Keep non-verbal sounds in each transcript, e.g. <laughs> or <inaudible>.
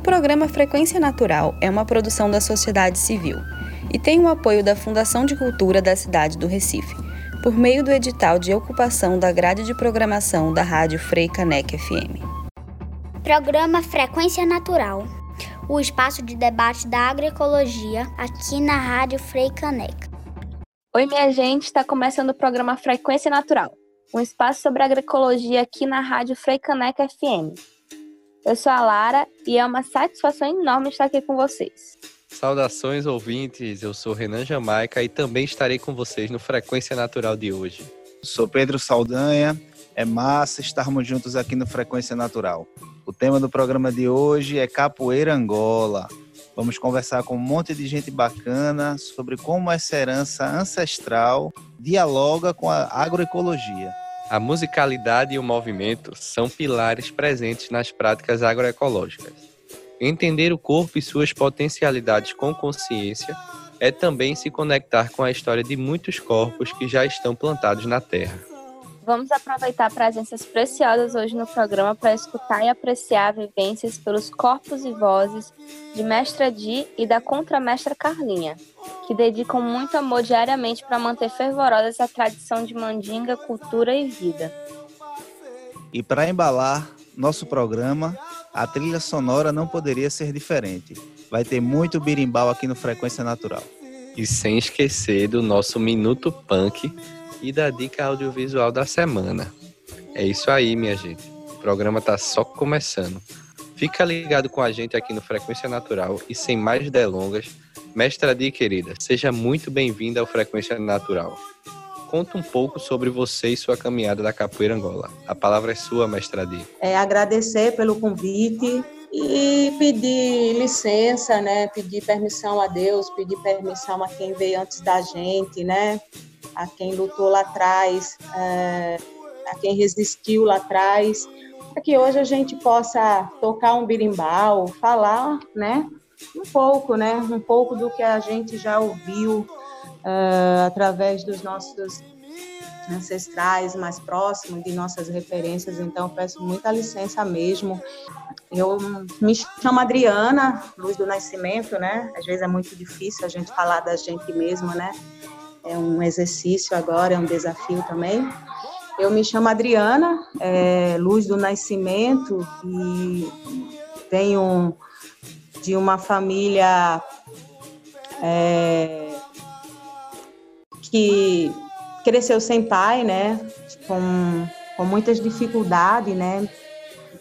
O programa Frequência Natural é uma produção da sociedade civil e tem o apoio da Fundação de Cultura da cidade do Recife, por meio do edital de ocupação da grade de programação da Rádio Frei Caneca FM. Programa Frequência Natural, o espaço de debate da agroecologia aqui na Rádio Frei Caneca. Oi, minha gente, está começando o programa Frequência Natural, um espaço sobre agroecologia aqui na Rádio Frei Caneca FM. Eu sou a Lara e é uma satisfação enorme estar aqui com vocês. Saudações ouvintes, eu sou Renan Jamaica e também estarei com vocês no Frequência Natural de hoje. Sou Pedro Saldanha, é massa estarmos juntos aqui no Frequência Natural. O tema do programa de hoje é Capoeira Angola. Vamos conversar com um monte de gente bacana sobre como essa herança ancestral dialoga com a agroecologia. A musicalidade e o movimento são pilares presentes nas práticas agroecológicas. Entender o corpo e suas potencialidades com consciência é também se conectar com a história de muitos corpos que já estão plantados na terra. Vamos aproveitar presenças preciosas hoje no programa para escutar e apreciar vivências pelos corpos e vozes de Mestra Di e da contramestra Carlinha, que dedicam muito amor diariamente para manter fervorosa essa tradição de mandinga, cultura e vida. E para embalar nosso programa, a trilha sonora não poderia ser diferente. Vai ter muito birimbau aqui no Frequência Natural. E sem esquecer do nosso Minuto Punk e da dica audiovisual da semana. É isso aí, minha gente. O programa tá só começando. Fica ligado com a gente aqui no Frequência Natural e sem mais delongas, mestra Di querida, seja muito bem-vinda ao Frequência Natural. Conta um pouco sobre você e sua caminhada da capoeira Angola. A palavra é sua, mestra Di. É agradecer pelo convite e pedir licença, né? Pedir permissão a Deus, pedir permissão a quem veio antes da gente, né? A quem lutou lá atrás, é, a quem resistiu lá atrás, para que hoje a gente possa tocar um birimbau, falar, né, um pouco, né, um pouco do que a gente já ouviu uh, através dos nossos ancestrais mais próximos, de nossas referências. Então, peço muita licença mesmo. Eu me chamo Adriana, Luz do Nascimento, né? Às vezes é muito difícil a gente falar da gente mesmo, né? É um exercício agora, é um desafio também. Eu me chamo Adriana, é, Luz do Nascimento, e venho de uma família é, que cresceu sem pai, né? Com, com muitas dificuldades, né?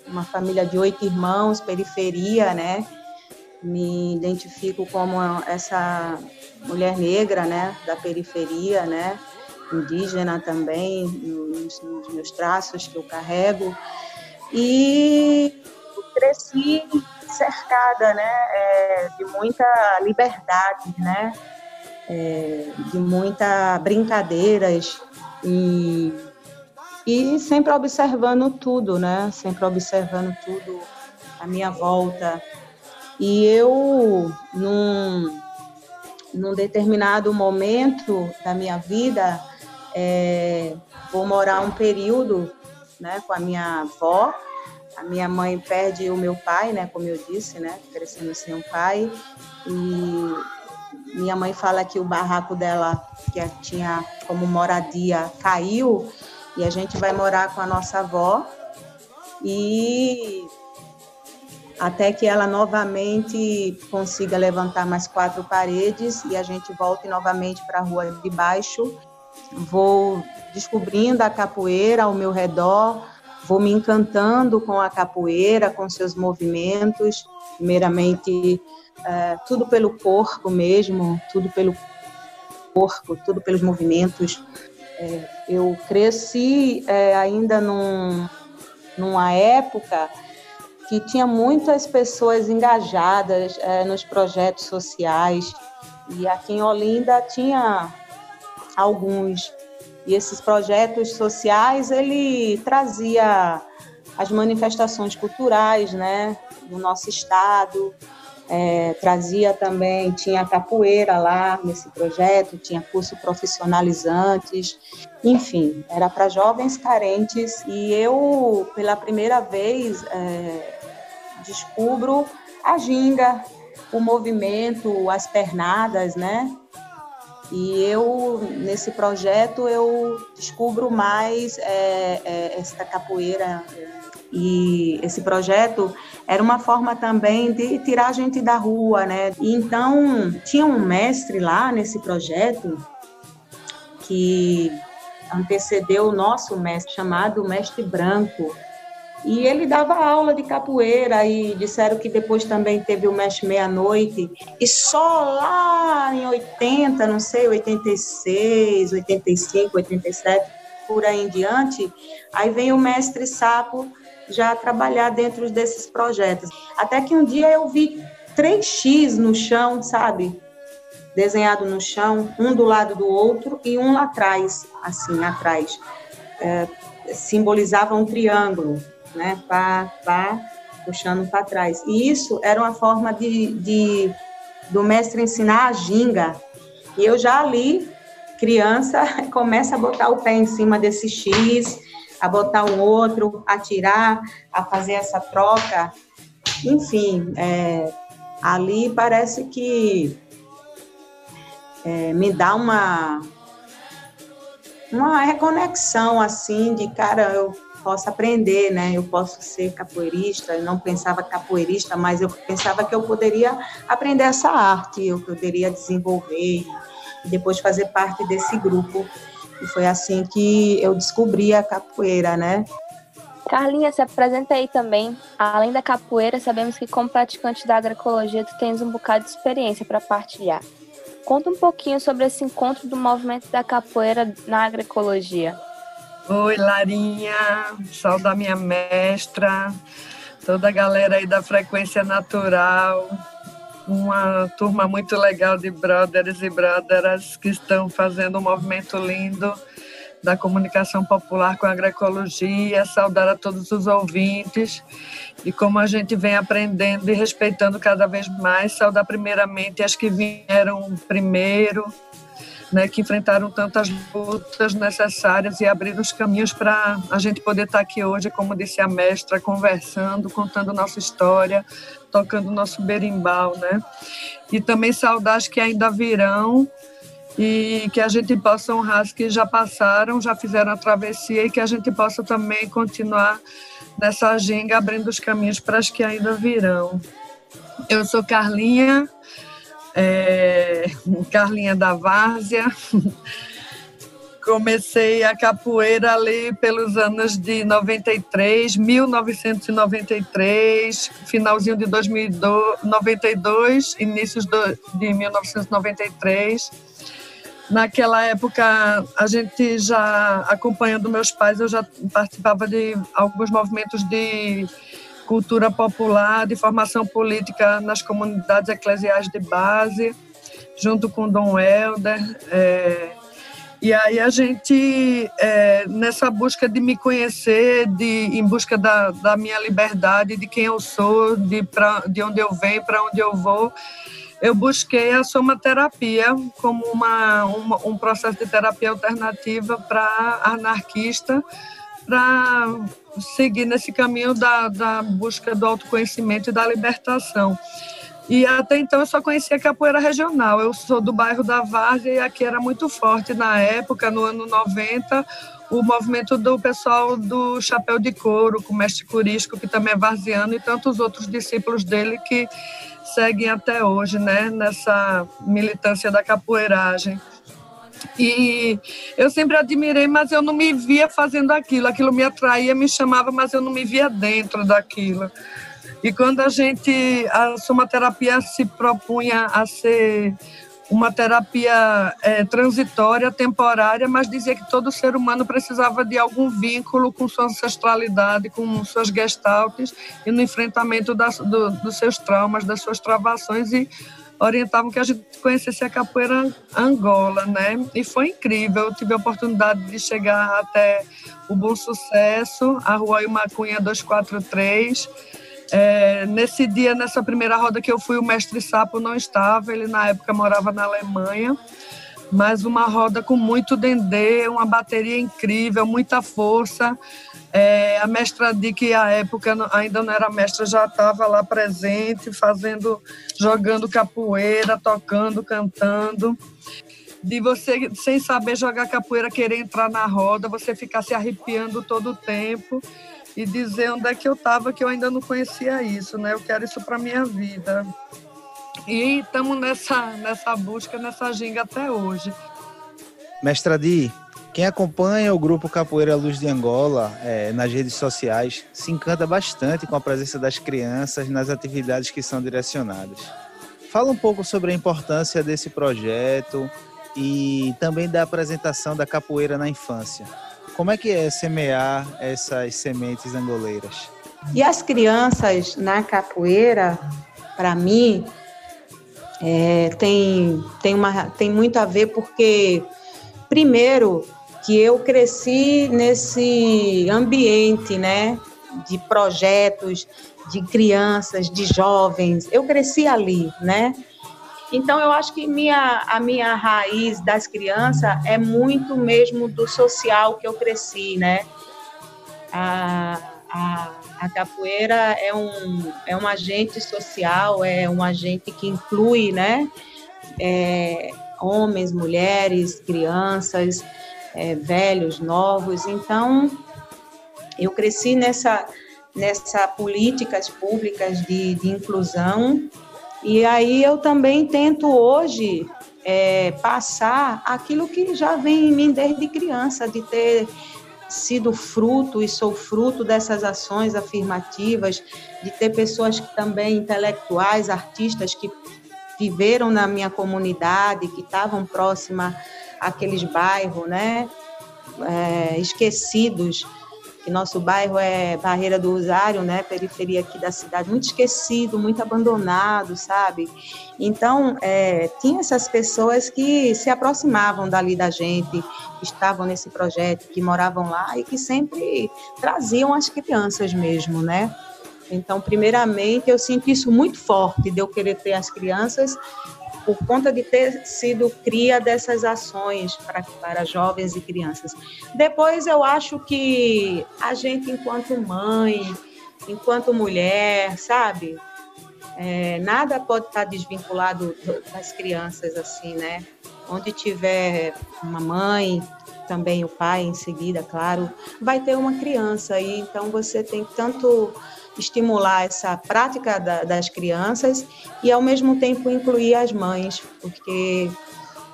Uma família de oito irmãos, periferia, né? Me identifico como essa mulher negra, né, da periferia, né, indígena também, nos, nos meus traços que eu carrego. E cresci cercada, né, é, de muita liberdade, né, é, de muita brincadeiras e, e sempre observando tudo, né, sempre observando tudo à minha volta. E eu, num, num determinado momento da minha vida, é, vou morar um período né, com a minha avó. A minha mãe perde o meu pai, né, como eu disse, né, crescendo sem um pai. E minha mãe fala que o barraco dela, que tinha como moradia, caiu e a gente vai morar com a nossa avó. E até que ela novamente consiga levantar mais quatro paredes e a gente volte novamente para a rua de baixo. Vou descobrindo a capoeira ao meu redor, vou me encantando com a capoeira, com seus movimentos, primeiramente é, tudo pelo corpo mesmo, tudo pelo corpo, tudo pelos movimentos. É, eu cresci é, ainda num, numa época que tinha muitas pessoas engajadas é, nos projetos sociais. E aqui em Olinda tinha alguns. E esses projetos sociais ele trazia as manifestações culturais, né, do nosso estado, é, trazia também, tinha capoeira lá nesse projeto, tinha curso profissionalizantes, enfim, era para jovens carentes. E eu, pela primeira vez, é, descubro a ginga, o movimento, as pernadas, né? E eu, nesse projeto, eu descubro mais é, é, essa capoeira. E esse projeto era uma forma também de tirar a gente da rua, né? E então, tinha um mestre lá nesse projeto que antecedeu o nosso mestre, chamado Mestre Branco, e ele dava aula de capoeira e disseram que depois também teve o Mestre Meia-Noite. E só lá em 80, não sei, 86, 85, 87, por aí em diante, aí vem o Mestre Sapo já trabalhar dentro desses projetos. Até que um dia eu vi 3x no chão, sabe? Desenhado no chão, um do lado do outro e um lá atrás, assim, atrás. É, simbolizava um triângulo né? Pá, pá, puxando para trás. E isso era uma forma de, de do mestre ensinar a ginga. E eu já ali, criança, <laughs> começa a botar o pé em cima desse X, a botar um outro, a tirar, a fazer essa troca. Enfim, é, ali parece que é, me dá uma uma reconexão assim de cara eu possa aprender, né? Eu posso ser capoeirista, eu não pensava capoeirista, mas eu pensava que eu poderia aprender essa arte, eu poderia desenvolver e depois fazer parte desse grupo. E foi assim que eu descobri a capoeira, né? Carlinha, se apresenta aí também. Além da capoeira, sabemos que como praticante da agroecologia, tu tens um bocado de experiência para partilhar. Conta um pouquinho sobre esse encontro do movimento da capoeira na agroecologia. Oi, Larinha, saudar minha mestra, toda a galera aí da Frequência Natural, uma turma muito legal de brothers e brotheras que estão fazendo um movimento lindo da comunicação popular com a agroecologia, saudar a todos os ouvintes. E como a gente vem aprendendo e respeitando cada vez mais, saudar primeiramente as que vieram primeiro, né, que enfrentaram tantas lutas necessárias e abriram os caminhos para a gente poder estar aqui hoje, como disse a mestra, conversando, contando nossa história, tocando nosso berimbau, né? E também saudades que ainda virão e que a gente possa honrar as que já passaram, já fizeram a travessia e que a gente possa também continuar nessa agenda abrindo os caminhos para as que ainda virão. Eu sou Carlinha, é, <laughs> Carlinha da Várzea. <laughs> Comecei a capoeira ali pelos anos de 93, 1993, finalzinho de 2092, inícios de 1993. Naquela época, a gente já acompanhando meus pais, eu já participava de alguns movimentos de cultura popular, de formação política nas comunidades eclesiais de base, junto com Dom Helder. É, e aí a gente, é, nessa busca de me conhecer, de, em busca da, da minha liberdade, de quem eu sou, de, pra, de onde eu venho, para onde eu vou, eu busquei a somaterapia como uma, uma um processo de terapia alternativa para anarquista, para seguir nesse caminho da, da busca do autoconhecimento e da libertação. E até então eu só conhecia capoeira regional. Eu sou do bairro da Várzea e aqui era muito forte na época, no ano 90, o movimento do pessoal do Chapéu de Couro, com o mestre Curisco, que também é varziano, e tantos outros discípulos dele que seguem até hoje, né, nessa militância da capoeiragem. E eu sempre admirei, mas eu não me via fazendo aquilo. Aquilo me atraía, me chamava, mas eu não me via dentro daquilo. E quando a gente, a somaterapia se propunha a ser uma terapia é, transitória, temporária, mas dizia que todo ser humano precisava de algum vínculo com sua ancestralidade, com suas gestaltes e no enfrentamento das, do, dos seus traumas, das suas travações e orientavam que a gente conhecesse a capoeira Angola, né? E foi incrível. Eu tive a oportunidade de chegar até o Bom Sucesso, a Rua Imacunha 243. É, nesse dia, nessa primeira roda que eu fui, o mestre Sapo não estava, ele na época morava na Alemanha, mas uma roda com muito dendê, uma bateria incrível, muita força, É, a mestra Di, que à época ainda não era mestra, já estava lá presente, fazendo, jogando capoeira, tocando, cantando. De você, sem saber jogar capoeira, querer entrar na roda, você ficar se arrepiando todo o tempo e dizer onde é que eu estava, que eu ainda não conhecia isso, né? Eu quero isso para minha vida. E estamos nessa, nessa busca, nessa ginga até hoje. Mestra Di, quem acompanha o grupo Capoeira Luz de Angola é, nas redes sociais se encanta bastante com a presença das crianças nas atividades que são direcionadas. Fala um pouco sobre a importância desse projeto e também da apresentação da capoeira na infância. Como é que é semear essas sementes angoleiras? E as crianças na capoeira, para mim, é, tem, tem, uma, tem muito a ver porque, primeiro, que eu cresci nesse ambiente, né, de projetos, de crianças, de jovens. Eu cresci ali, né? Então eu acho que minha, a minha raiz das crianças é muito mesmo do social que eu cresci, né? A, a, a capoeira é um, é um agente social, é um agente que inclui, né? É, homens, mulheres, crianças, é, velhos, novos. Então, eu cresci nessa, nessa políticas públicas de, de inclusão e aí eu também tento hoje é, passar aquilo que já vem em mim desde criança, de ter sido fruto e sou fruto dessas ações afirmativas, de ter pessoas que também intelectuais, artistas que viveram na minha comunidade, que estavam próximas àqueles bairros, né, é, esquecidos que nosso bairro é Barreira do Rosário, né, periferia aqui da cidade, muito esquecido, muito abandonado, sabe? Então, é, tinha essas pessoas que se aproximavam dali da gente, que estavam nesse projeto, que moravam lá e que sempre traziam as crianças mesmo, né? Então, primeiramente, eu sinto isso muito forte, de eu querer ter as crianças por conta de ter sido cria dessas ações para, para jovens e crianças. Depois, eu acho que a gente, enquanto mãe, enquanto mulher, sabe? É, nada pode estar desvinculado das crianças, assim, né? Onde tiver uma mãe, também o pai em seguida, claro, vai ter uma criança aí, então você tem tanto estimular essa prática da, das crianças e, ao mesmo tempo, incluir as mães, porque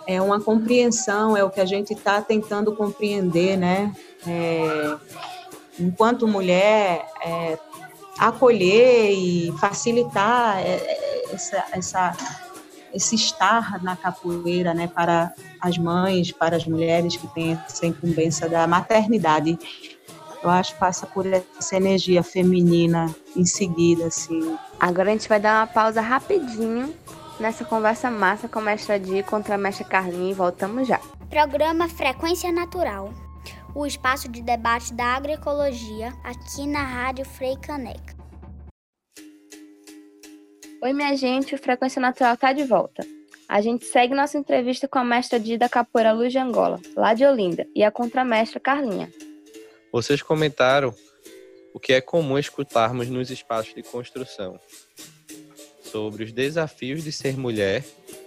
é uma compreensão, é o que a gente está tentando compreender, né? É, enquanto mulher, é, acolher e facilitar é, essa, essa, esse estar na capoeira, né? Para as mães, para as mulheres que têm essa incumbência da maternidade eu acho que passa por essa energia feminina em seguida, assim. Agora a gente vai dar uma pausa rapidinho nessa conversa massa com a mestra Di contra a mestra Carlinha e voltamos já. Programa Frequência Natural. O espaço de debate da agroecologia aqui na Rádio Frei Caneca. Oi, minha gente, o Frequência Natural está de volta. A gente segue nossa entrevista com a mestra Dida Capoeira Luz de Angola, lá de Olinda, e a contramestra Carlinha. Vocês comentaram o que é comum escutarmos nos espaços de construção sobre os desafios de ser mulher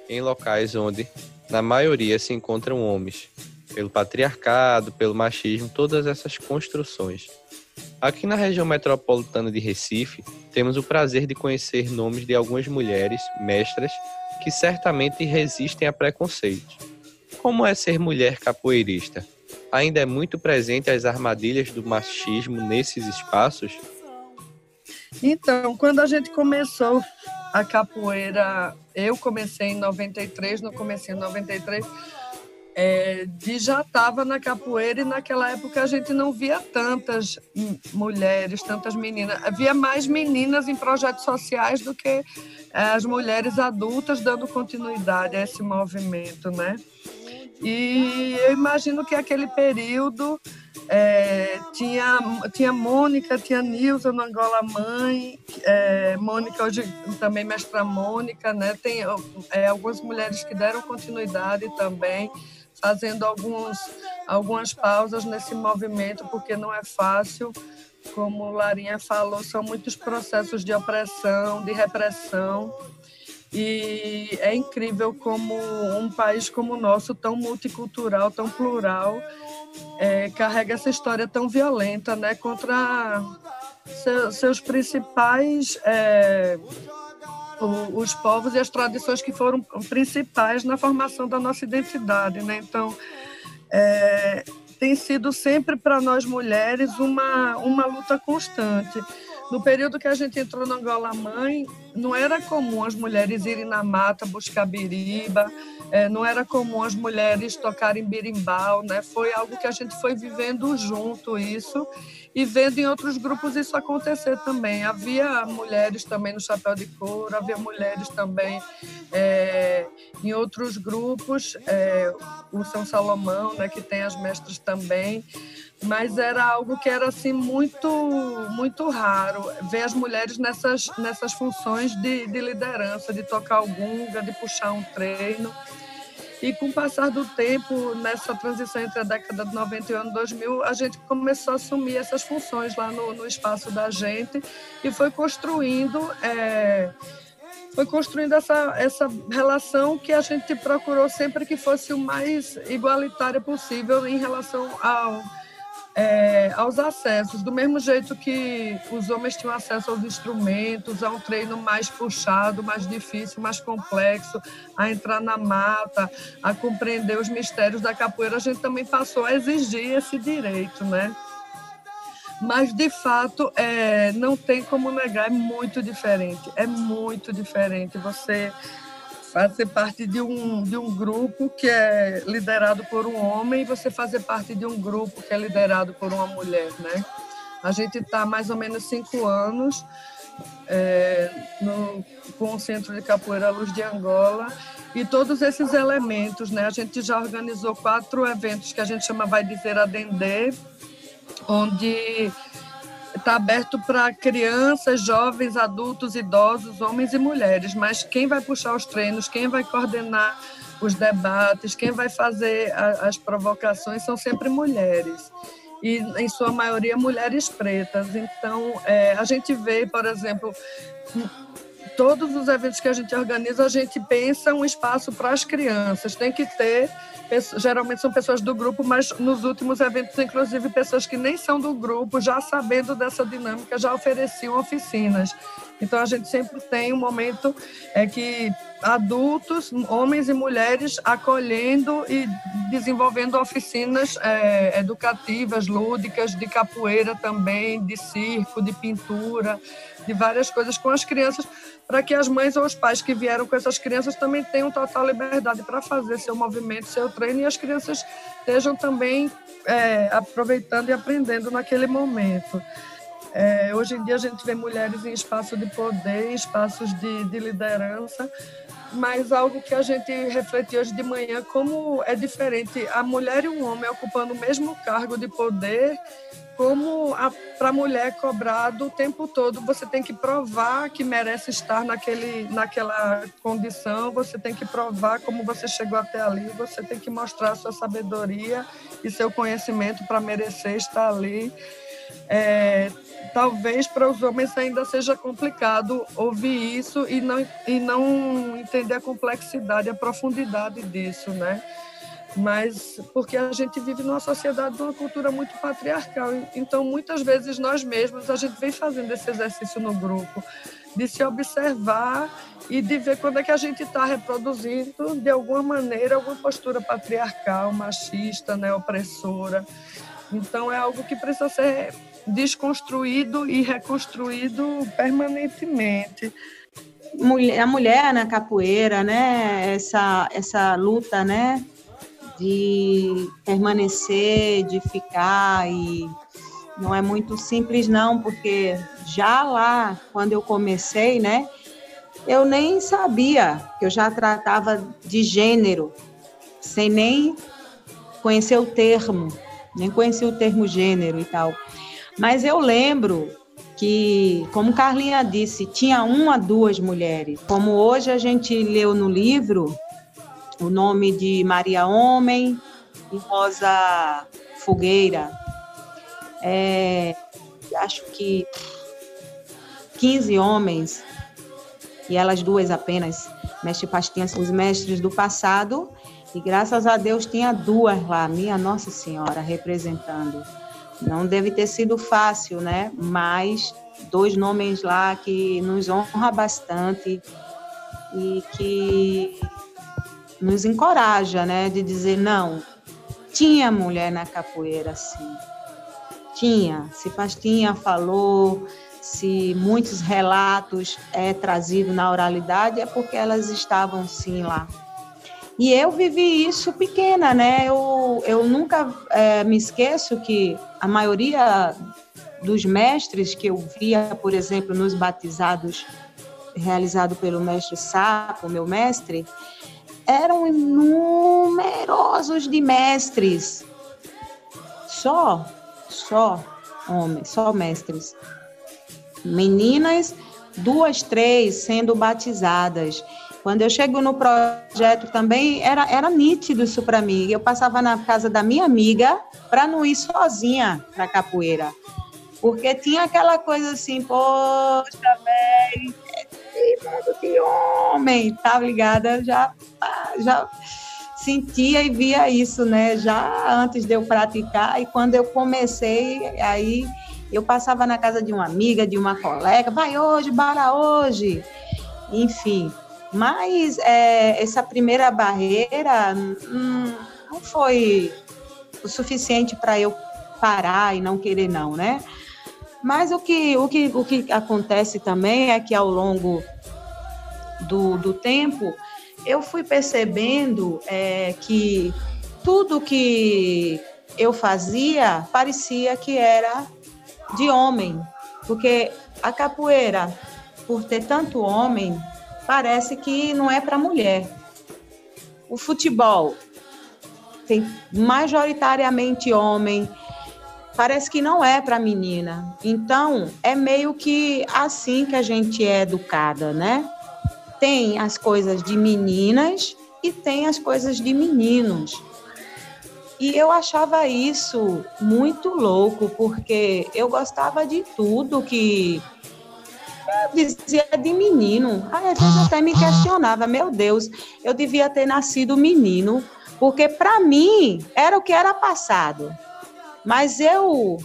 em locais onde, na maioria, se encontram homens, pelo patriarcado, pelo machismo, todas essas construções. Aqui na região metropolitana de Recife, temos o prazer de conhecer nomes de algumas mulheres mestras que certamente resistem a preconceitos. Como é ser mulher capoeirista? Ainda é muito presente as armadilhas do machismo nesses espaços? Então, quando a gente começou a capoeira, eu comecei em 93, no começo em 93, é, de já estava na capoeira e naquela época a gente não via tantas mulheres, tantas meninas. Havia mais meninas em projetos sociais do que é, as mulheres adultas dando continuidade a esse movimento, né? E eu imagino que aquele período é, tinha, tinha Mônica, tinha Nilza no Angola Mãe, é, Mônica hoje também mestra Mônica, né? Tem é, algumas mulheres que deram continuidade também, fazendo alguns, algumas pausas nesse movimento, porque não é fácil. Como Larinha falou, são muitos processos de opressão, de repressão. E é incrível como um país como o nosso, tão multicultural, tão plural, é, carrega essa história tão violenta né, contra seu, seus principais. É, os povos e as tradições que foram principais na formação da nossa identidade. Né? Então, é, tem sido sempre para nós mulheres uma, uma luta constante. No período que a gente entrou na Angola Mãe, não era comum as mulheres irem na mata buscar biriba, é, não era comum as mulheres tocarem birimbau, né? Foi algo que a gente foi vivendo junto isso e vendo em outros grupos isso acontecer também. Havia mulheres também no chapéu de couro, havia mulheres também é, em outros grupos, é, o São Salomão, né, que tem as mestras também mas era algo que era assim muito muito raro ver as mulheres nessas nessas funções de, de liderança de tocar o gunga de puxar um treino. E com o passar do tempo nessa transição entre a década de 90 e o ano 2000 a gente começou a assumir essas funções lá no, no espaço da gente e foi construindo é, foi construindo essa, essa relação que a gente procurou sempre que fosse o mais igualitária possível em relação ao é, aos acessos, do mesmo jeito que os homens tinham acesso aos instrumentos, a um treino mais puxado, mais difícil, mais complexo, a entrar na mata, a compreender os mistérios da capoeira, a gente também passou a exigir esse direito, né? Mas, de fato, é, não tem como negar, é muito diferente, é muito diferente. Você fazer parte de um, de um grupo que é liderado por um homem e você fazer parte de um grupo que é liderado por uma mulher, né? A gente está mais ou menos cinco anos é, no, com o Centro de Capoeira Luz de Angola e todos esses elementos, né? A gente já organizou quatro eventos que a gente chama Vai Dizer Adendê, onde está aberto para crianças, jovens, adultos, idosos, homens e mulheres, mas quem vai puxar os treinos, quem vai coordenar os debates, quem vai fazer a, as provocações são sempre mulheres. E, em sua maioria, mulheres pretas. Então, é, a gente vê, por exemplo, todos os eventos que a gente organiza, a gente pensa um espaço para as crianças. Tem que ter geralmente são pessoas do grupo, mas nos últimos eventos, inclusive, pessoas que nem são do grupo, já sabendo dessa dinâmica, já ofereciam oficinas. Então, a gente sempre tem um momento é, que adultos, homens e mulheres, acolhendo e desenvolvendo oficinas é, educativas, lúdicas, de capoeira também, de circo, de pintura, de várias coisas com as crianças, para que as mães ou os pais que vieram com essas crianças também tenham total liberdade para fazer seu movimento, seu treino, e as crianças estejam também é, aproveitando e aprendendo naquele momento. É, hoje em dia a gente vê mulheres em espaço de poder, espaços de, de liderança, mas algo que a gente refletiu hoje de manhã, como é diferente a mulher e um homem ocupando o mesmo cargo de poder como para a mulher cobrado o tempo todo, você tem que provar que merece estar naquele, naquela condição, você tem que provar como você chegou até ali, você tem que mostrar sua sabedoria e seu conhecimento para merecer estar ali. É, talvez para os homens ainda seja complicado ouvir isso e não, e não entender a complexidade, a profundidade disso, né? Mas porque a gente vive numa sociedade de uma cultura muito patriarcal. Então, muitas vezes nós mesmos a gente vem fazendo esse exercício no grupo de se observar e de ver quando é que a gente está reproduzindo de alguma maneira alguma postura patriarcal, machista, né, opressora. Então, é algo que precisa ser desconstruído e reconstruído permanentemente a mulher na capoeira, né? Essa essa luta, né? De permanecer, de ficar e não é muito simples não, porque já lá quando eu comecei, né, eu nem sabia que eu já tratava de gênero, sem nem conhecer o termo, nem conhecer o termo gênero e tal. Mas eu lembro que, como Carlinha disse, tinha uma, duas mulheres. Como hoje a gente leu no livro, o nome de Maria Homem, e Rosa Fogueira. É, acho que 15 homens e elas duas apenas, mestre Pastinha, os mestres do passado, e graças a Deus tinha duas lá, minha Nossa Senhora representando. Não deve ter sido fácil, né? Mas dois nomes lá que nos honra bastante e que nos encoraja, né? De dizer, não, tinha mulher na capoeira, sim. Tinha. Se Pastinha falou, se muitos relatos é trazido na oralidade, é porque elas estavam sim lá. E eu vivi isso pequena, né? Eu, eu nunca é, me esqueço que a maioria dos mestres que eu via, por exemplo, nos batizados realizado pelo mestre Sapo, meu mestre, eram numerosos de mestres. Só, só homens, só mestres meninas, duas, três sendo batizadas. Quando eu chego no projeto também, era, era nítido isso para mim. Eu passava na casa da minha amiga para não ir sozinha para capoeira. Porque tinha aquela coisa assim, poxa, velho, mundo de homem, tá ligada? Já, já sentia e via isso, né? Já antes de eu praticar. E quando eu comecei, aí eu passava na casa de uma amiga, de uma colega, vai hoje, bora hoje. Enfim, mas é, essa primeira barreira hum, não foi o suficiente para eu parar e não querer não, né? Mas o que, o que, o que acontece também é que ao longo do, do tempo eu fui percebendo é, que tudo que eu fazia parecia que era de homem, porque a capoeira, por ter tanto homem, parece que não é para mulher. O futebol tem majoritariamente homem, parece que não é para menina. Então, é meio que assim que a gente é educada, né? Tem as coisas de meninas e tem as coisas de meninos. E eu achava isso muito louco, porque eu gostava de tudo que eu dizia de menino. Às vezes até me questionava, meu Deus, eu devia ter nascido menino, porque para mim era o que era passado. Mas eu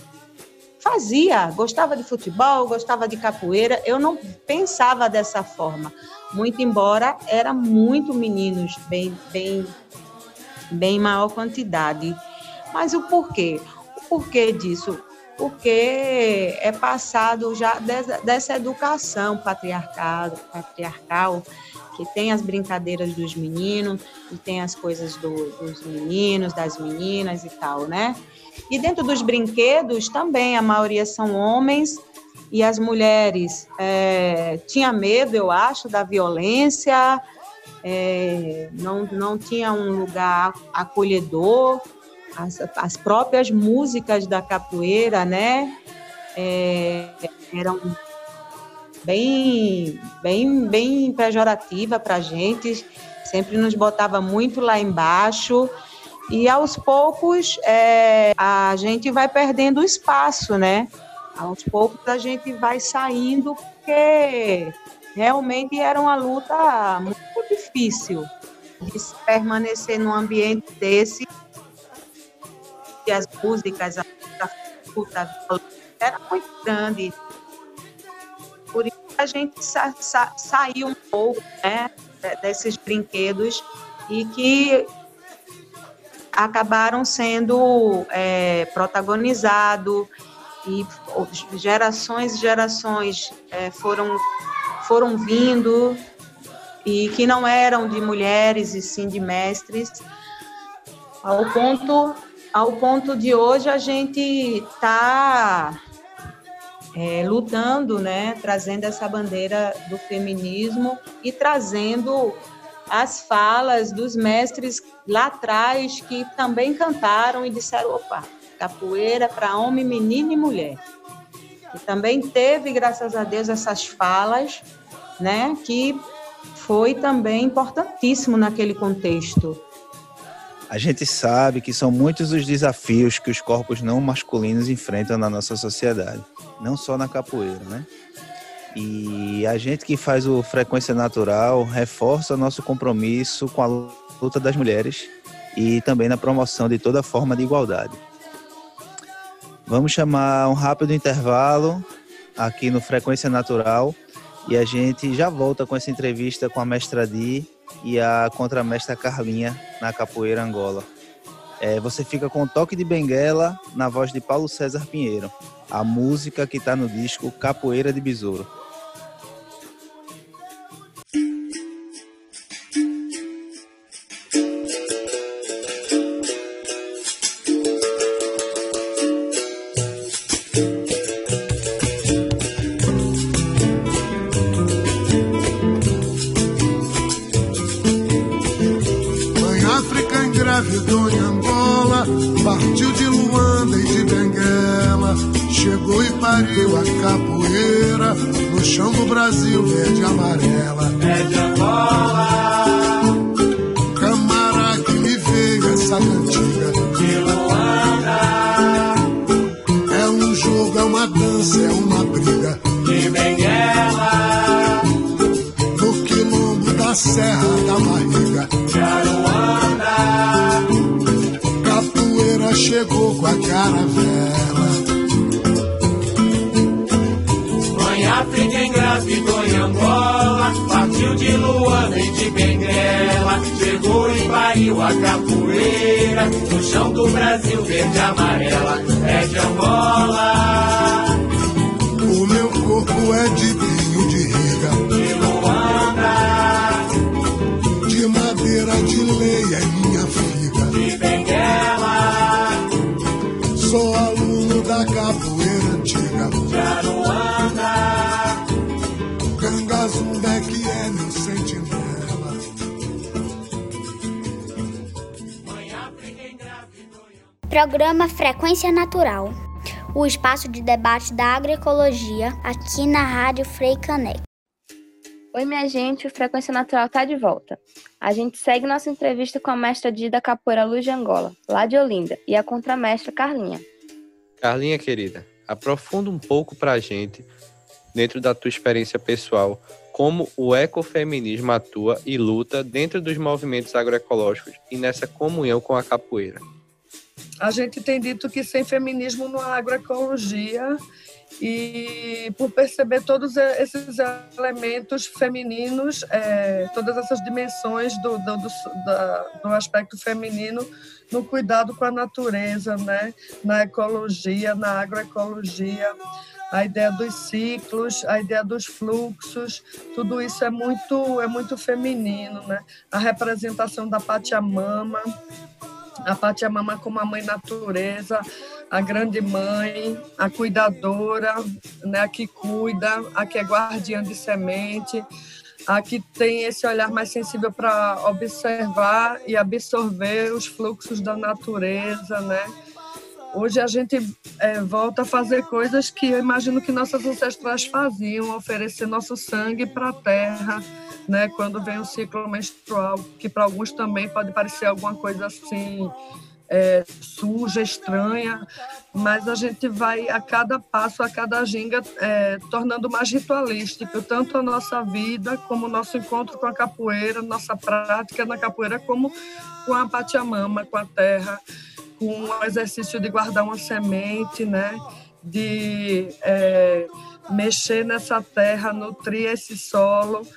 fazia, gostava de futebol, gostava de capoeira, eu não pensava dessa forma. Muito embora era muito meninos, bem, bem bem maior quantidade. Mas o porquê? O porquê disso? Porque é passado já dessa educação patriarcal, patriarcal que tem as brincadeiras dos meninos e tem as coisas do, dos meninos, das meninas e tal, né? E dentro dos brinquedos também a maioria são homens. E as mulheres é, tinha medo, eu acho, da violência, é, não, não tinha um lugar acolhedor, as, as próprias músicas da capoeira, né, é, eram bem, bem, bem pejorativa para gente, sempre nos botava muito lá embaixo, e aos poucos é, a gente vai perdendo espaço, né? Aos poucos a gente vai saindo porque realmente era uma luta muito difícil de permanecer num ambiente desse e as músicas, a luta era muito grande. Por isso a gente sa sa saiu um pouco né, desses brinquedos e que acabaram sendo é, protagonizados e gerações e gerações é, foram foram vindo e que não eram de mulheres e sim de mestres, ao ponto, ao ponto de hoje a gente está é, lutando, né, trazendo essa bandeira do feminismo e trazendo as falas dos mestres lá atrás que também cantaram e disseram, opa, capoeira para homem, menino e mulher. E também teve, graças a Deus, essas falas, né, que foi também importantíssimo naquele contexto. A gente sabe que são muitos os desafios que os corpos não masculinos enfrentam na nossa sociedade, não só na capoeira, né? E a gente que faz o Frequência Natural reforça nosso compromisso com a luta das mulheres e também na promoção de toda forma de igualdade. Vamos chamar um rápido intervalo aqui no Frequência Natural e a gente já volta com essa entrevista com a mestra Di e a contramestra Carlinha na Capoeira Angola. É, você fica com o toque de benguela na voz de Paulo César Pinheiro, a música que está no disco Capoeira de Besouro. Programa Frequência Natural, o espaço de debate da agroecologia aqui na Rádio Frei Caneca. Oi, minha gente, o Frequência Natural está de volta. A gente segue nossa entrevista com a mestra Dida Capoeira Luz de Angola, lá de Olinda, e a contramestra Carlinha. Carlinha, querida, aprofunda um pouco para a gente, dentro da tua experiência pessoal, como o ecofeminismo atua e luta dentro dos movimentos agroecológicos e nessa comunhão com a capoeira a gente tem dito que sem feminismo não há agroecologia e por perceber todos esses elementos femininos, é, todas essas dimensões do, do, do, do, aspecto feminino no cuidado com a natureza, né? na ecologia, na agroecologia, a ideia dos ciclos, a ideia dos fluxos, tudo isso é muito, é muito feminino. Né? A representação da Pachamama, a Pachamama como a mãe natureza, a grande mãe, a cuidadora, né, a que cuida, a que é guardiã de semente, a que tem esse olhar mais sensível para observar e absorver os fluxos da natureza, né? Hoje a gente é, volta a fazer coisas que eu imagino que nossos ancestrais faziam, oferecer nosso sangue para a terra, né? Quando vem o ciclo menstrual, que para alguns também pode parecer alguma coisa assim é, suja, estranha, mas a gente vai a cada passo, a cada ginga, é, tornando mais ritualístico tanto a nossa vida como o nosso encontro com a capoeira, nossa prática na capoeira, como com a Pachamama, com a terra, o exercício de guardar uma semente, né? de é, mexer nessa terra, nutrir esse solo,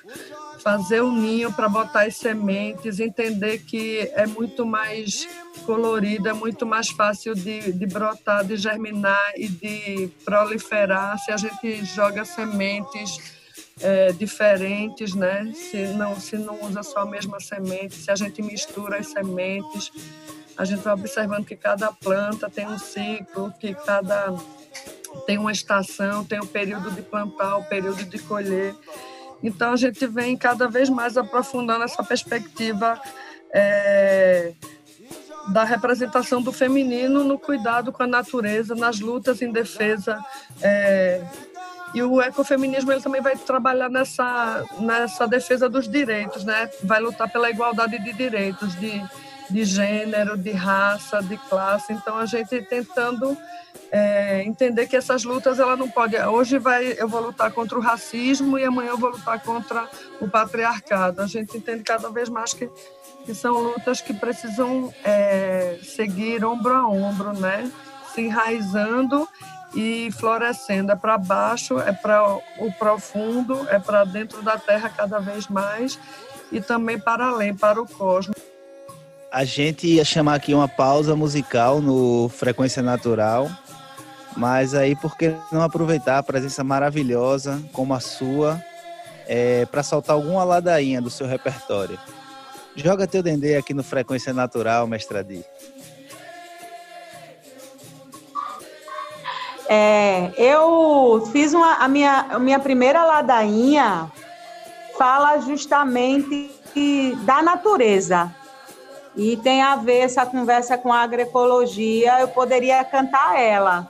fazer um ninho para botar as sementes, entender que é muito mais colorido, é muito mais fácil de, de brotar, de germinar e de proliferar se a gente joga sementes é, diferentes, né? Se não, se não usa só a mesma semente, se a gente mistura as sementes, a gente vai observando que cada planta tem um ciclo, que cada tem uma estação, tem o um período de plantar, o um período de colher. Então, a gente vem cada vez mais aprofundando essa perspectiva é, da representação do feminino no cuidado com a natureza, nas lutas em defesa. É, e o ecofeminismo ele também vai trabalhar nessa, nessa defesa dos direitos, né? vai lutar pela igualdade de direitos, de de gênero, de raça, de classe. Então a gente tentando é, entender que essas lutas ela não pode. Hoje vai eu vou lutar contra o racismo e amanhã eu vou lutar contra o patriarcado. A gente entende cada vez mais que, que são lutas que precisam é, seguir ombro a ombro, né? Se enraizando e florescendo. É para baixo, é para o profundo, é para dentro da terra cada vez mais e também para além, para o cosmos. A gente ia chamar aqui uma pausa musical no Frequência Natural, mas aí por que não aproveitar a presença maravilhosa como a sua é, para soltar alguma ladainha do seu repertório? Joga teu dendê aqui no Frequência Natural, Mestradi. É, eu fiz uma, a minha, a minha primeira ladainha fala justamente da natureza. E tem a ver essa conversa com a agroecologia, eu poderia cantar ela.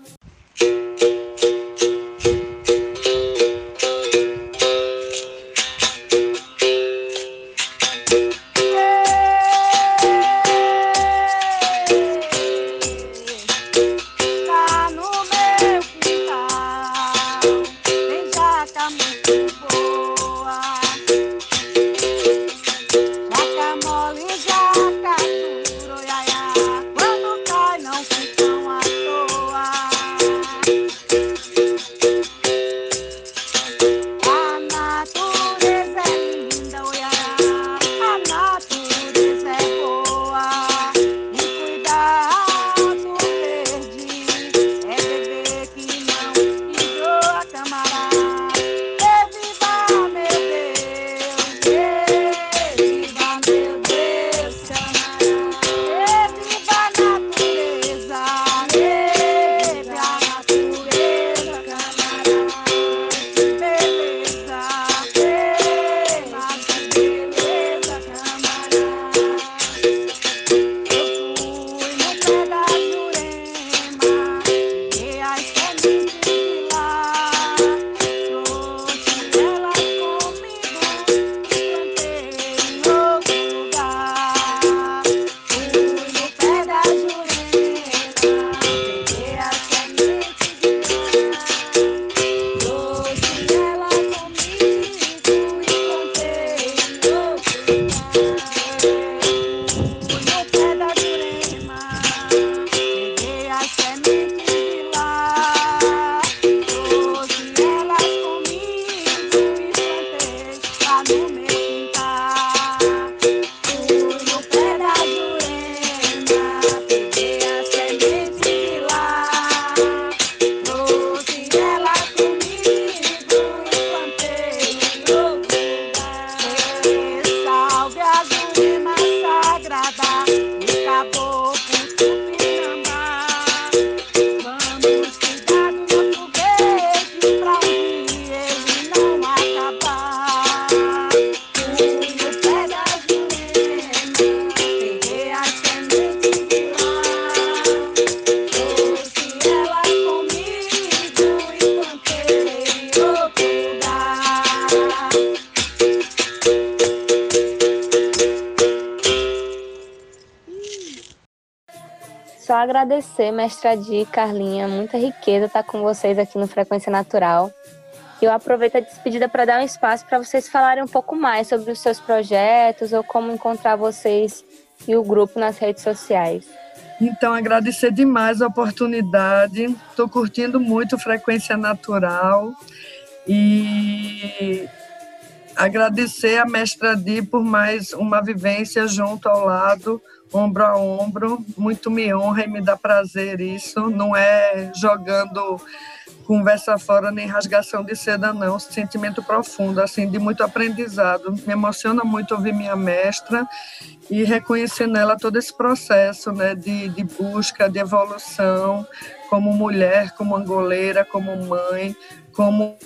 Agradecer, mestra Di, Carlinha, muita riqueza estar com vocês aqui no Frequência Natural. Eu aproveito a despedida para dar um espaço para vocês falarem um pouco mais sobre os seus projetos ou como encontrar vocês e o grupo nas redes sociais. Então, agradecer demais a oportunidade. Estou curtindo muito Frequência Natural e agradecer a mestra Di por mais uma vivência junto ao lado ombro a ombro. Muito me honra e me dá prazer isso. Não é jogando conversa fora nem rasgação de seda, não. Sentimento profundo, assim, de muito aprendizado. Me emociona muito ouvir minha mestra e reconhecer nela todo esse processo né, de, de busca, de evolução, como mulher, como angoleira, como mãe, como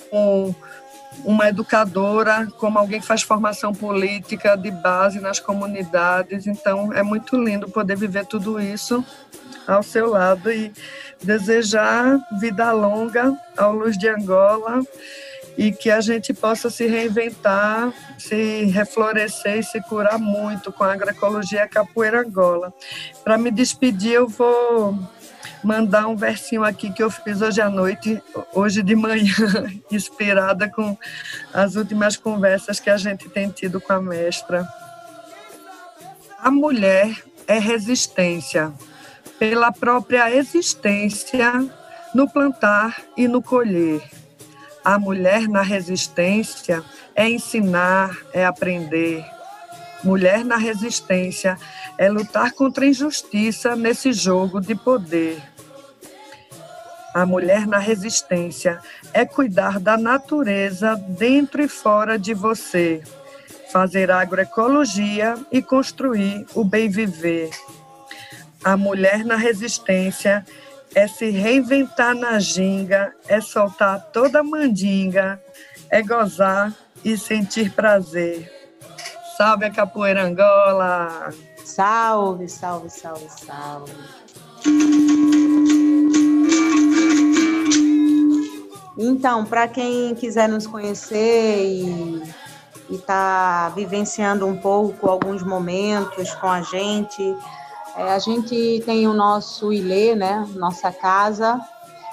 uma educadora, como alguém que faz formação política de base nas comunidades. Então, é muito lindo poder viver tudo isso ao seu lado e desejar vida longa ao Luz de Angola e que a gente possa se reinventar, se reflorescer e se curar muito com a agroecologia capoeira Angola. Para me despedir, eu vou mandar um versinho aqui que eu fiz hoje à noite, hoje de manhã, <laughs> inspirada com as últimas conversas que a gente tem tido com a mestra. A mulher é resistência pela própria existência no plantar e no colher a mulher na resistência é ensinar, é aprender. Mulher na resistência é lutar contra a injustiça nesse jogo de poder. A mulher na resistência é cuidar da natureza dentro e fora de você, fazer agroecologia e construir o bem viver. A mulher na resistência é se reinventar na ginga, é soltar toda a mandinga, é gozar e sentir prazer. Salve a capoeira Angola! Salve, salve, salve, salve. Então, para quem quiser nos conhecer e está vivenciando um pouco alguns momentos com a gente, é, a gente tem o nosso ilê, né? Nossa casa.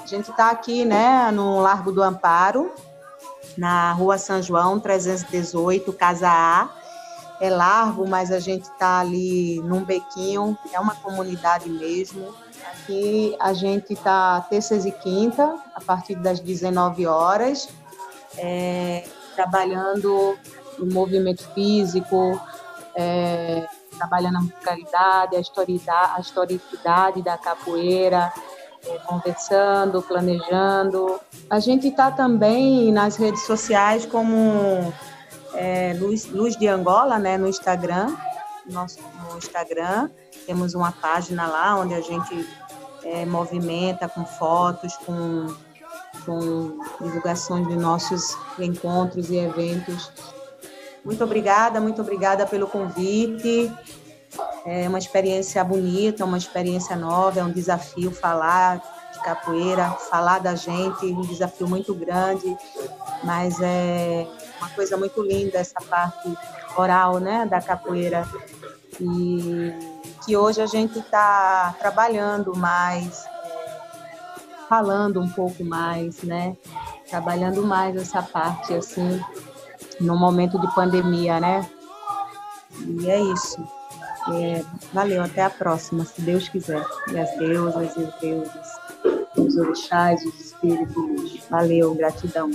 A gente está aqui, né? No Largo do Amparo, na Rua São João, 318, Casa A. É largo, mas a gente está ali num bequinho, é uma comunidade mesmo. Aqui a gente está terças e quinta, a partir das 19 horas, é, trabalhando no movimento físico, é, trabalhando a musicalidade, a historicidade, a historicidade da capoeira, é, conversando, planejando. A gente está também nas redes sociais como é, Luz, Luz de Angola, né, no Instagram, nosso, no Instagram. Temos uma página lá onde a gente é, movimenta com fotos, com, com divulgações de nossos encontros e eventos muito obrigada, muito obrigada pelo convite. É uma experiência bonita, uma experiência nova, é um desafio falar de capoeira, falar da gente, um desafio muito grande, mas é uma coisa muito linda essa parte oral, né, da capoeira e que hoje a gente está trabalhando mais, falando um pouco mais, né, trabalhando mais essa parte assim no momento de pandemia, né? E é isso. É, valeu, até a próxima, se Deus quiser. E as deusas e os deuses, os orixás, os espíritos. Valeu, gratidão.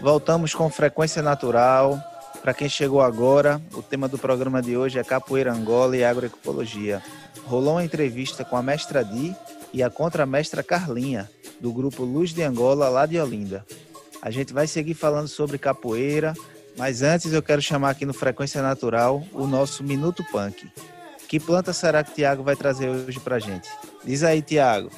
Voltamos com frequência natural. Para quem chegou agora, o tema do programa de hoje é Capoeira Angola e Agroecologia. Rolou uma entrevista com a mestra Di e a contramestra Carlinha, do grupo Luz de Angola, lá de Olinda. A gente vai seguir falando sobre capoeira, mas antes eu quero chamar aqui no Frequência Natural o nosso Minuto Punk. Que planta será que Tiago vai trazer hoje pra gente? Diz aí, Tiago.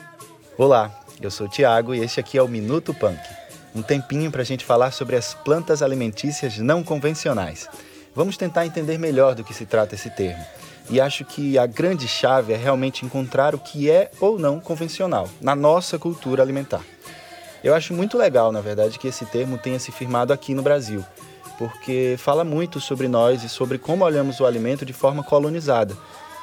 Olá, eu sou o Tiago e este aqui é o Minuto Punk. Um tempinho para a gente falar sobre as plantas alimentícias não convencionais. Vamos tentar entender melhor do que se trata esse termo. E acho que a grande chave é realmente encontrar o que é ou não convencional na nossa cultura alimentar. Eu acho muito legal, na verdade, que esse termo tenha se firmado aqui no Brasil, porque fala muito sobre nós e sobre como olhamos o alimento de forma colonizada.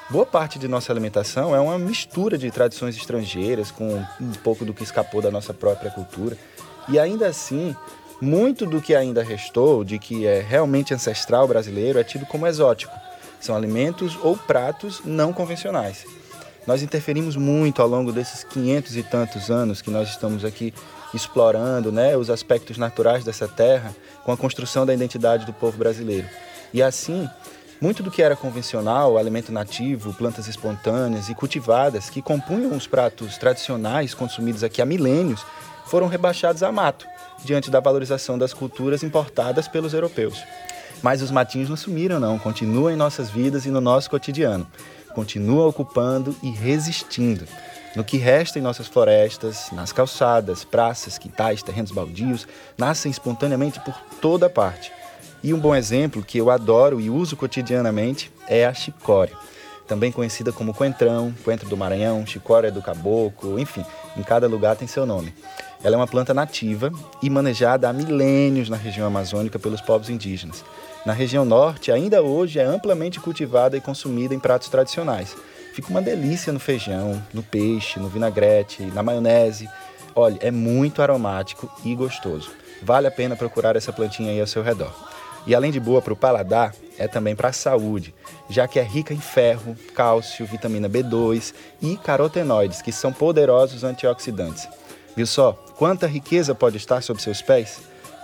Boa parte de nossa alimentação é uma mistura de tradições estrangeiras com um pouco do que escapou da nossa própria cultura. E ainda assim, muito do que ainda restou, de que é realmente ancestral brasileiro, é tido como exótico. São alimentos ou pratos não convencionais. Nós interferimos muito ao longo desses 500 e tantos anos que nós estamos aqui explorando né, os aspectos naturais dessa terra com a construção da identidade do povo brasileiro. E assim, muito do que era convencional, alimento nativo, plantas espontâneas e cultivadas que compunham os pratos tradicionais consumidos aqui há milênios, foram rebaixados a mato, diante da valorização das culturas importadas pelos europeus. Mas os matinhos não sumiram, não, continuam em nossas vidas e no nosso cotidiano. Continuam ocupando e resistindo no que resta em nossas florestas, nas calçadas, praças, quintais, terrenos baldios, nascem espontaneamente por toda parte. E um bom exemplo que eu adoro e uso cotidianamente é a chicória, também conhecida como coentrão, coentro do Maranhão, chicória do caboclo, enfim, em cada lugar tem seu nome. Ela é uma planta nativa e manejada há milênios na região amazônica pelos povos indígenas. Na região norte, ainda hoje é amplamente cultivada e consumida em pratos tradicionais. Fica uma delícia no feijão, no peixe, no vinagrete, na maionese. Olha, é muito aromático e gostoso. Vale a pena procurar essa plantinha aí ao seu redor. E além de boa para o paladar, é também para a saúde, já que é rica em ferro, cálcio, vitamina B2 e carotenoides, que são poderosos antioxidantes. Viu só quanta riqueza pode estar sob seus pés?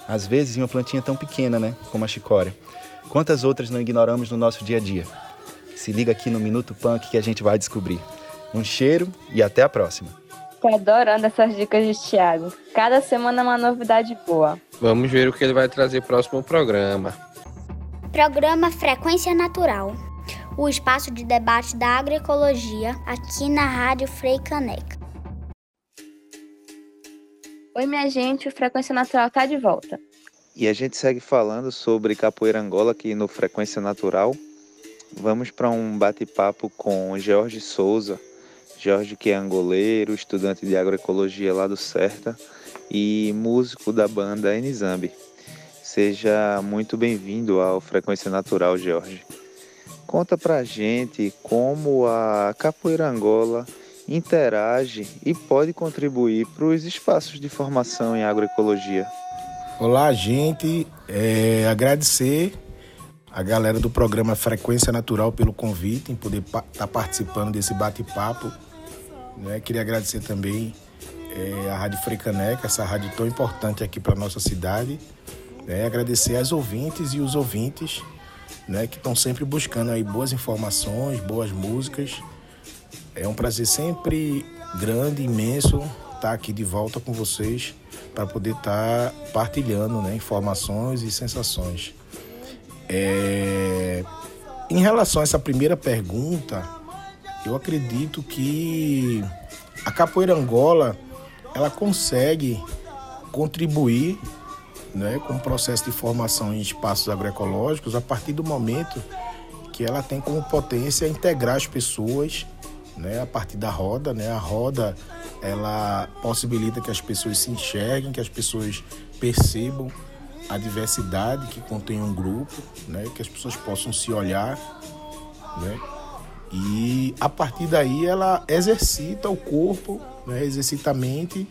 Às vezes em uma plantinha tão pequena, né, como a chicória. Quantas outras não ignoramos no nosso dia a dia? Se liga aqui no Minuto Punk que a gente vai descobrir. Um cheiro e até a próxima. Tô adorando essas dicas de Thiago. Cada semana é uma novidade boa. Vamos ver o que ele vai trazer próximo programa. Programa Frequência Natural. O espaço de debate da agroecologia aqui na Rádio Frei Caneca. Oi, minha gente, o Frequência Natural tá de volta. E a gente segue falando sobre capoeira Angola aqui no Frequência Natural. Vamos para um bate-papo com Jorge Souza, Jorge, que é angoleiro, estudante de agroecologia lá do Certa e músico da banda Enizambi. Seja muito bem-vindo ao Frequência Natural, Jorge. Conta pra gente como a Capoeira Angola interage e pode contribuir para os espaços de formação em agroecologia. Olá, gente. É, agradecer a galera do programa Frequência Natural pelo convite, em poder estar tá participando desse bate-papo né? Queria agradecer também é, a Rádio Frecaneca, essa rádio tão importante aqui para nossa cidade. Né? Agradecer às ouvintes e os ouvintes né, que estão sempre buscando aí boas informações, boas músicas. É um prazer sempre grande, imenso estar tá aqui de volta com vocês para poder estar tá partilhando né, informações e sensações. É... Em relação a essa primeira pergunta, eu acredito que a capoeira Angola ela consegue contribuir né, com o processo de formação em espaços agroecológicos a partir do momento que ela tem como potência integrar as pessoas né, a partir da roda. Né? A roda ela possibilita que as pessoas se enxerguem, que as pessoas percebam a diversidade que contém um grupo, né, que as pessoas possam se olhar. Né? E a partir daí ela exercita o corpo, né, exercita a mente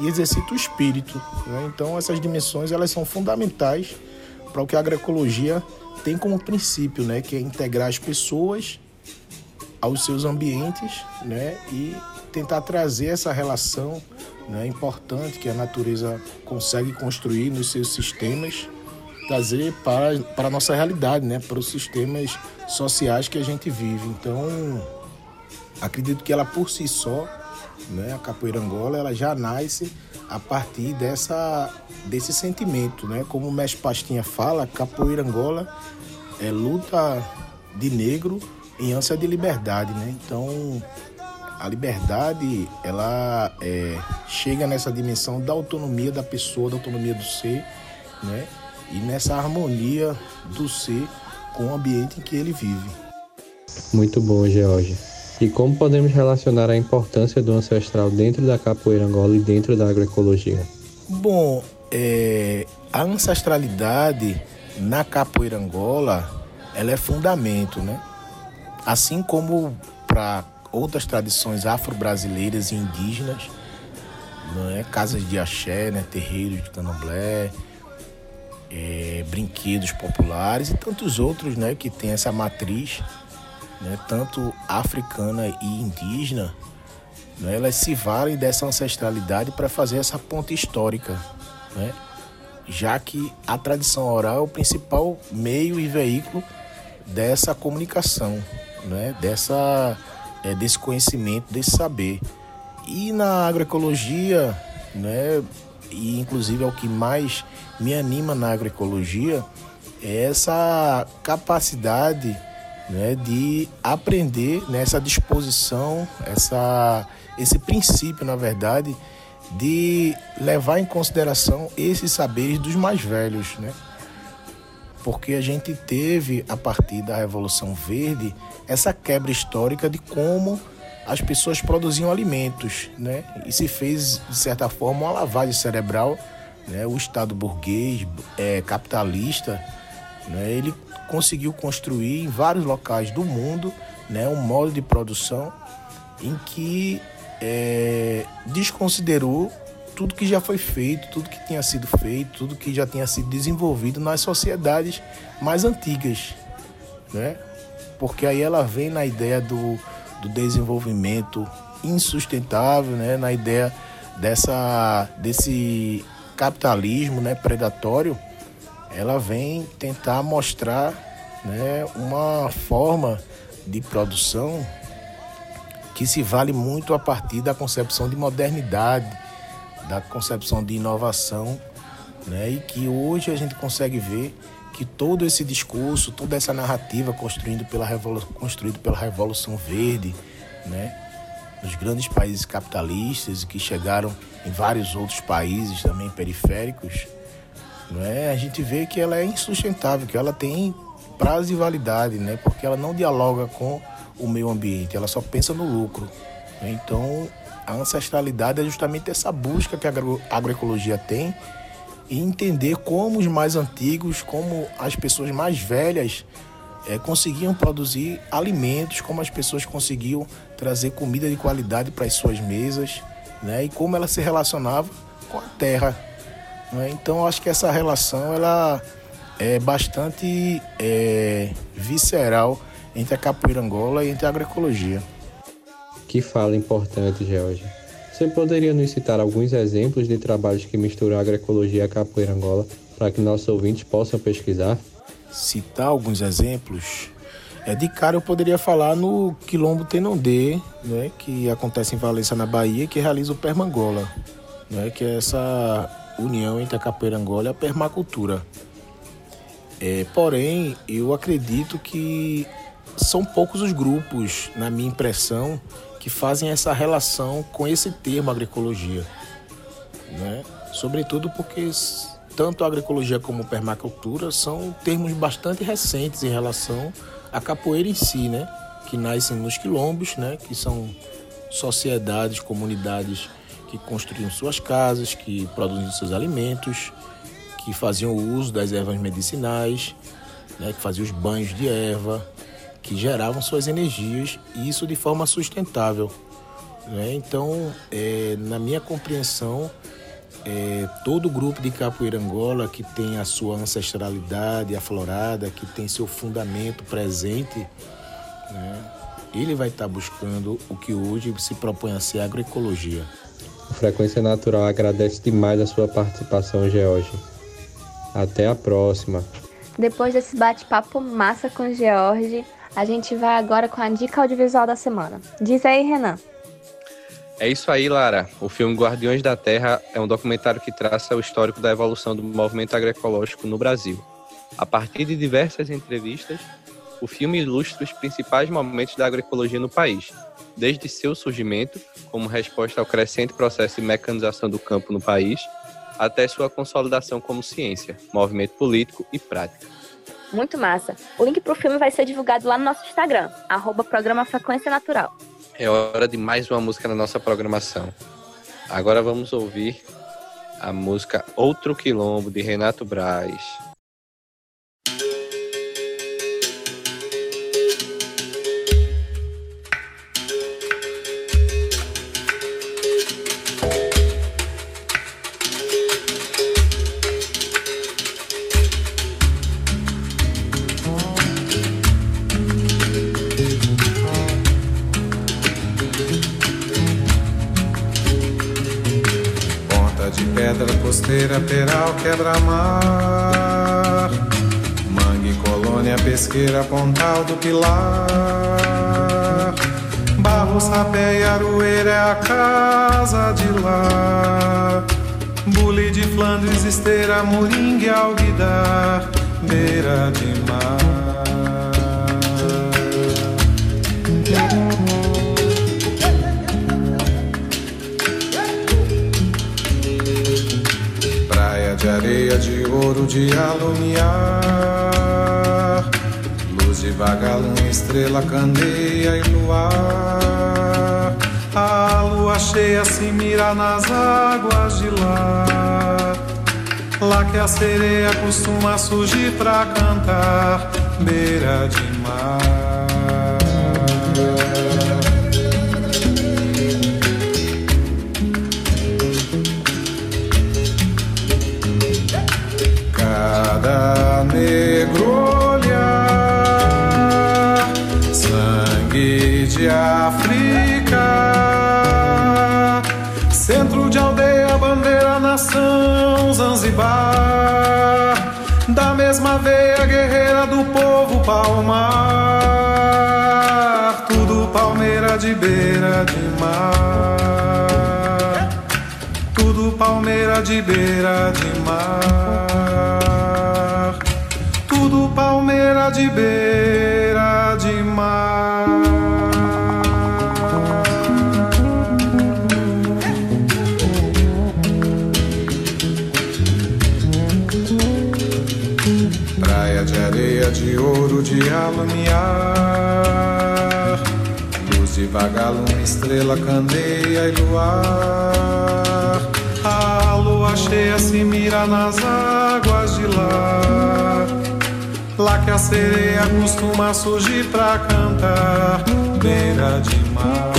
e exercita o espírito. Né? Então essas dimensões elas são fundamentais para o que a agroecologia tem como princípio, né, que é integrar as pessoas aos seus ambientes, né, e tentar trazer essa relação, né, importante que a natureza consegue construir nos seus sistemas, trazer para para a nossa realidade, né, para os sistemas sociais que a gente vive. Então, acredito que ela por si só, né, a capoeira Angola, ela já nasce a partir dessa desse sentimento, né? Como o mestre Pastinha fala, capoeira Angola é luta de negro em ânsia de liberdade, né? Então, a liberdade, ela é, chega nessa dimensão da autonomia da pessoa, da autonomia do ser, né? E nessa harmonia do ser com o ambiente em que ele vive. Muito bom, George. E como podemos relacionar a importância do ancestral dentro da capoeira angola e dentro da agroecologia? Bom, é, a ancestralidade na capoeira angola, ela é fundamento, né? Assim como para outras tradições afro-brasileiras e indígenas, não é? casas de axé, né? terreiros de candomblé, é, brinquedos populares e tantos outros né, que tem essa matriz, né, tanto africana e indígena, né, elas se valem dessa ancestralidade para fazer essa ponte histórica, né, já que a tradição oral é o principal meio e veículo dessa comunicação, né, dessa, é, desse conhecimento, desse saber. E na agroecologia, né, e inclusive é o que mais me anima na agroecologia, é essa capacidade né, de aprender nessa né, disposição, essa, esse princípio, na verdade, de levar em consideração esses saberes dos mais velhos, né? Porque a gente teve, a partir da Revolução Verde, essa quebra histórica de como as pessoas produziam alimentos, né? E se fez, de certa forma, uma lavagem cerebral. Né? O Estado burguês, é, capitalista, né? ele conseguiu construir em vários locais do mundo né? um modo de produção em que é, desconsiderou tudo que já foi feito, tudo que tinha sido feito, tudo que já tinha sido desenvolvido nas sociedades mais antigas, né? Porque aí ela vem na ideia do, do desenvolvimento insustentável, né? Na ideia dessa desse capitalismo, né, predatório, ela vem tentar mostrar, né, uma forma de produção que se vale muito a partir da concepção de modernidade, da concepção de inovação, né? E que hoje a gente consegue ver que todo esse discurso, toda essa narrativa construído pela Revolução, construído pela Revolução Verde, né? Nos grandes países capitalistas que chegaram em vários outros países também periféricos, não é? A gente vê que ela é insustentável, que ela tem prazo de validade, né? Porque ela não dialoga com o meio ambiente, ela só pensa no lucro. Então, a ancestralidade é justamente essa busca que a agroecologia tem e entender como os mais antigos, como as pessoas mais velhas é, conseguiam produzir alimentos, como as pessoas conseguiam trazer comida de qualidade para as suas mesas, né? E como ela se relacionava com a terra. Né? Então, acho que essa relação ela é bastante é, visceral entre a capoeira angola e entre a agroecologia. Que fala importante, George. Você poderia nos citar alguns exemplos de trabalhos que misturam a agroecologia e a capoeira angola para que nossos ouvintes possam pesquisar? Citar alguns exemplos? É, de cara eu poderia falar no Quilombo Tenondê, né, que acontece em Valença, na Bahia, que realiza o Permangola, né, que é essa união entre a capoeira angola e a permacultura. É, porém, eu acredito que são poucos os grupos, na minha impressão, que fazem essa relação com esse termo agroecologia. Né? Sobretudo porque tanto a agroecologia como a permacultura são termos bastante recentes em relação à capoeira em si, né? que nascem nos quilombos, né? que são sociedades, comunidades que construíam suas casas, que produziam seus alimentos, que faziam uso das ervas medicinais, né? que faziam os banhos de erva, que geravam suas energias e isso de forma sustentável. Né? Então, é, na minha compreensão, é, todo grupo de capoeira Angola que tem a sua ancestralidade aflorada, que tem seu fundamento presente, né? ele vai estar buscando o que hoje se propõe a ser agroecologia. O Frequência Natural agradece demais a sua participação, George. Até a próxima. Depois desse bate-papo massa com o George, a gente vai agora com a dica audiovisual da semana. Diz aí, Renan. É isso aí, Lara. O filme Guardiões da Terra é um documentário que traça o histórico da evolução do movimento agroecológico no Brasil. A partir de diversas entrevistas, o filme ilustra os principais momentos da agroecologia no país, desde seu surgimento, como resposta ao crescente processo de mecanização do campo no país, até sua consolidação como ciência, movimento político e prática. Muito massa. O link para o filme vai ser divulgado lá no nosso Instagram, arroba programa Frequência Natural. É hora de mais uma música na nossa programação. Agora vamos ouvir a música Outro Quilombo, de Renato Braz. Costeira, Peral, Quebra-Mar. Mangue, Colônia, Pesqueira, Pontal do Pilar. Barros, Rapé e Aroeira é a casa de lá. Bule de Flandres, Esteira, Moringue, Alguidar. Beira de ouro, de alumiar. Luz de vagalume, estrela, candeia e luar. A lua cheia se mira nas águas de lá. Lá que a sereia costuma surgir pra cantar, beira de mar. De beira de mar, tudo palmeira de beira de mar, tudo palmeira de beira de mar. Praia de areia de ouro de alumiar De vagalume, estrela, candeia e luar. A lua cheia se mira nas águas de lá. Lá que a sereia costuma surgir pra cantar Beira de mar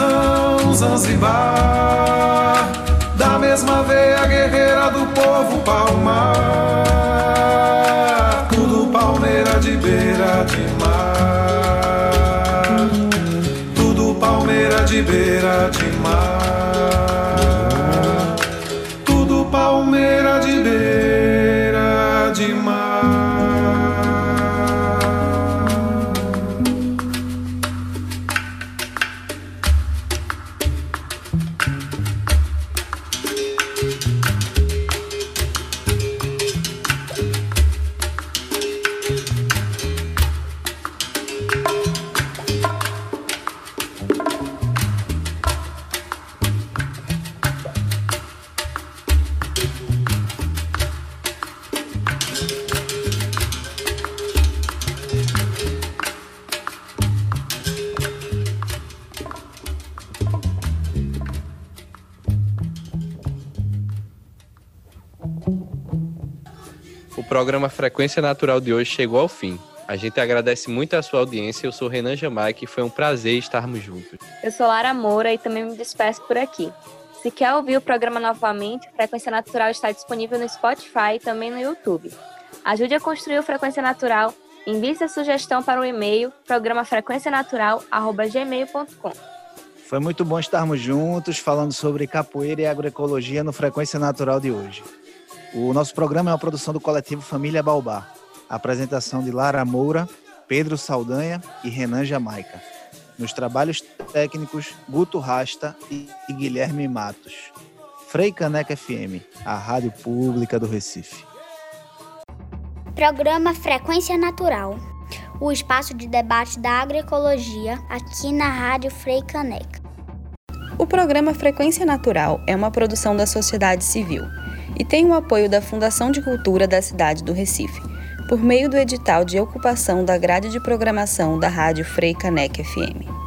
nação, Zanzibar, programa Frequência Natural de hoje chegou ao fim. A gente agradece muito a sua audiência. Eu sou Renan Jamaica e foi um prazer estarmos juntos. Eu sou Lara Moura e também me despeço por aqui. Se quer ouvir o programa novamente, Frequência Natural está disponível no Spotify e também no YouTube. Ajude a construir o Frequência Natural. Envie sua sugestão para o e-mail programafrequencianatural.gmail.com Foi muito bom estarmos juntos falando sobre capoeira e agroecologia no Frequência Natural de hoje. O nosso programa é uma produção do coletivo Família Baobá. A apresentação de Lara Moura, Pedro Saldanha e Renan Jamaica. Nos trabalhos técnicos, Guto Rasta e Guilherme Matos. Frei Caneca FM, a rádio pública do Recife. Programa Frequência Natural. O espaço de debate da agroecologia aqui na Rádio Frei Caneca. O programa Frequência Natural é uma produção da sociedade civil e tem o apoio da Fundação de Cultura da cidade do Recife, por meio do edital de ocupação da grade de programação da Rádio Frei Caneca FM.